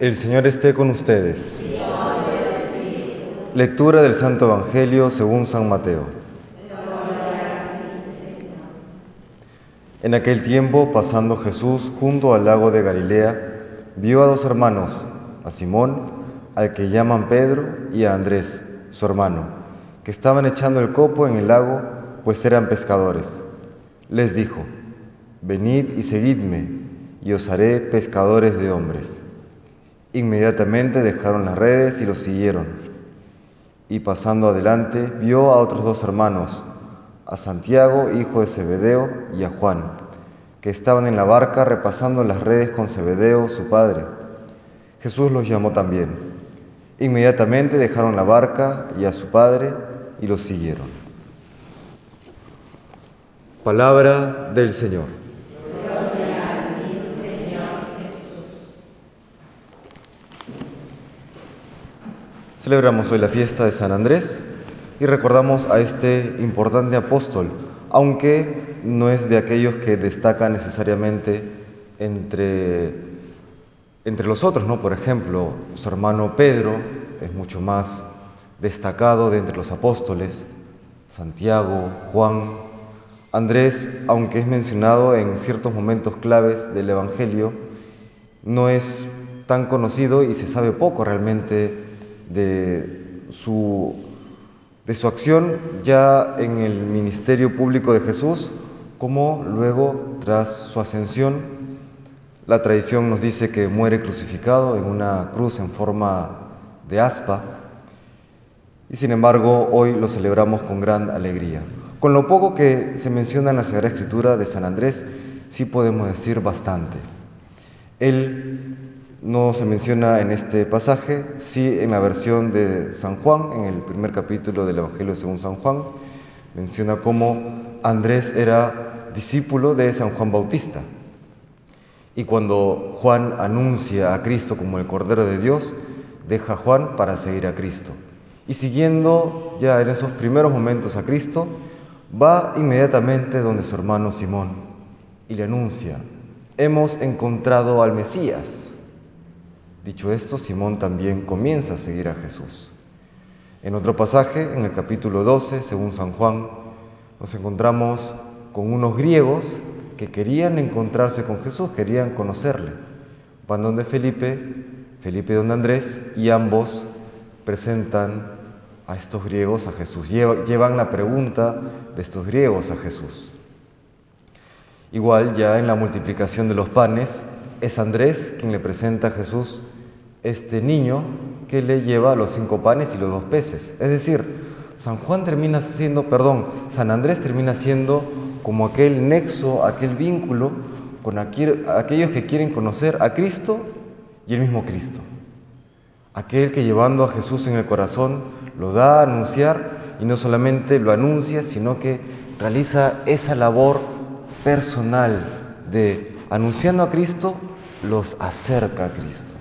El Señor esté con ustedes. Lectura del Santo Evangelio según San Mateo. En aquel tiempo, pasando Jesús junto al lago de Galilea, vio a dos hermanos, a Simón, al que llaman Pedro, y a Andrés, su hermano, que estaban echando el copo en el lago, pues eran pescadores. Les dijo, Venid y seguidme, y os haré pescadores de hombres. Inmediatamente dejaron las redes y los siguieron. Y pasando adelante, vio a otros dos hermanos, a Santiago, hijo de Zebedeo, y a Juan, que estaban en la barca repasando las redes con Zebedeo, su padre. Jesús los llamó también. Inmediatamente dejaron la barca y a su padre y los siguieron. Palabra del Señor. Celebramos hoy la fiesta de San Andrés y recordamos a este importante apóstol, aunque no es de aquellos que destacan necesariamente entre, entre los otros, ¿no? Por ejemplo, su hermano Pedro es mucho más destacado de entre los apóstoles, Santiago, Juan, Andrés, aunque es mencionado en ciertos momentos claves del Evangelio, no es tan conocido y se sabe poco realmente de su, de su acción ya en el ministerio público de Jesús, como luego, tras su ascensión, la tradición nos dice que muere crucificado en una cruz en forma de aspa, y sin embargo hoy lo celebramos con gran alegría. Con lo poco que se menciona en la Sagrada Escritura de San Andrés, sí podemos decir bastante. Él no se menciona en este pasaje, sí en la versión de San Juan, en el primer capítulo del Evangelio según San Juan, menciona cómo Andrés era discípulo de San Juan Bautista. Y cuando Juan anuncia a Cristo como el Cordero de Dios, deja a Juan para seguir a Cristo. Y siguiendo ya en esos primeros momentos a Cristo, va inmediatamente donde su hermano Simón y le anuncia, hemos encontrado al Mesías Dicho esto, Simón también comienza a seguir a Jesús. En otro pasaje, en el capítulo 12, según San Juan, nos encontramos con unos griegos que querían encontrarse con Jesús, querían conocerle. Van donde Felipe, Felipe donde Andrés, y ambos presentan a estos griegos a Jesús, llevan la pregunta de estos griegos a Jesús. Igual ya en la multiplicación de los panes, es Andrés quien le presenta a Jesús este niño que le lleva los cinco panes y los dos peces. Es decir, San Juan termina siendo, perdón, San Andrés termina siendo como aquel nexo, aquel vínculo con aquellos que quieren conocer a Cristo y el mismo Cristo. Aquel que llevando a Jesús en el corazón lo da a anunciar y no solamente lo anuncia, sino que realiza esa labor personal de anunciando a Cristo, los acerca a Cristo.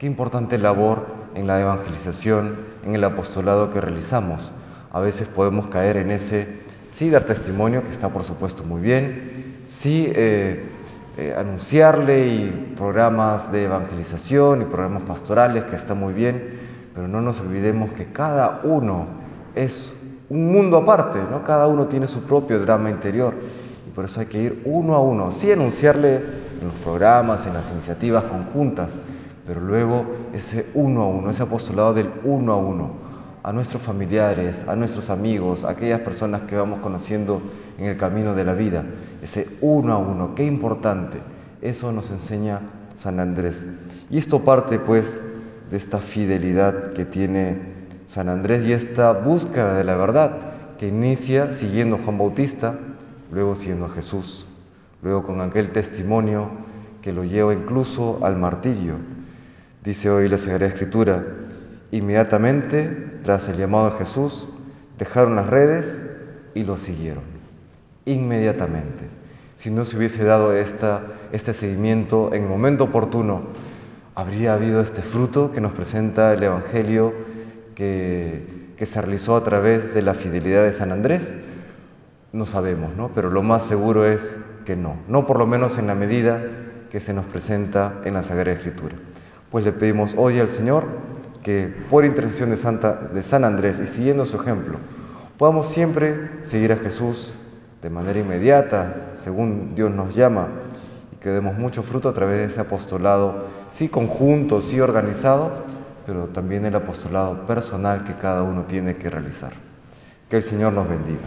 Qué importante labor en la evangelización, en el apostolado que realizamos. A veces podemos caer en ese, sí, dar testimonio, que está por supuesto muy bien, sí, eh, eh, anunciarle y programas de evangelización y programas pastorales, que está muy bien, pero no nos olvidemos que cada uno es un mundo aparte, ¿no? Cada uno tiene su propio drama interior y por eso hay que ir uno a uno, sí anunciarle en los programas, en las iniciativas conjuntas, pero luego ese uno a uno, ese apostolado del uno a uno, a nuestros familiares, a nuestros amigos, a aquellas personas que vamos conociendo en el camino de la vida, ese uno a uno, qué importante, eso nos enseña San Andrés. Y esto parte pues de esta fidelidad que tiene San Andrés y esta búsqueda de la verdad que inicia siguiendo a Juan Bautista, luego siguiendo a Jesús, luego con aquel testimonio que lo lleva incluso al martirio Dice hoy la Sagrada Escritura, inmediatamente tras el llamado de Jesús, dejaron las redes y lo siguieron. Inmediatamente. Si no se hubiese dado este seguimiento en el momento oportuno, habría habido este fruto que nos presenta el Evangelio que, que se realizó a través de la fidelidad de San Andrés. No sabemos, ¿no? Pero lo más seguro es que no. No por lo menos en la medida que se nos presenta en la Sagrada Escritura. Pues le pedimos hoy al Señor que por intercesión de, Santa, de San Andrés y siguiendo su ejemplo, podamos siempre seguir a Jesús de manera inmediata, según Dios nos llama, y que demos mucho fruto a través de ese apostolado, sí conjunto, sí organizado, pero también el apostolado personal que cada uno tiene que realizar. Que el Señor nos bendiga.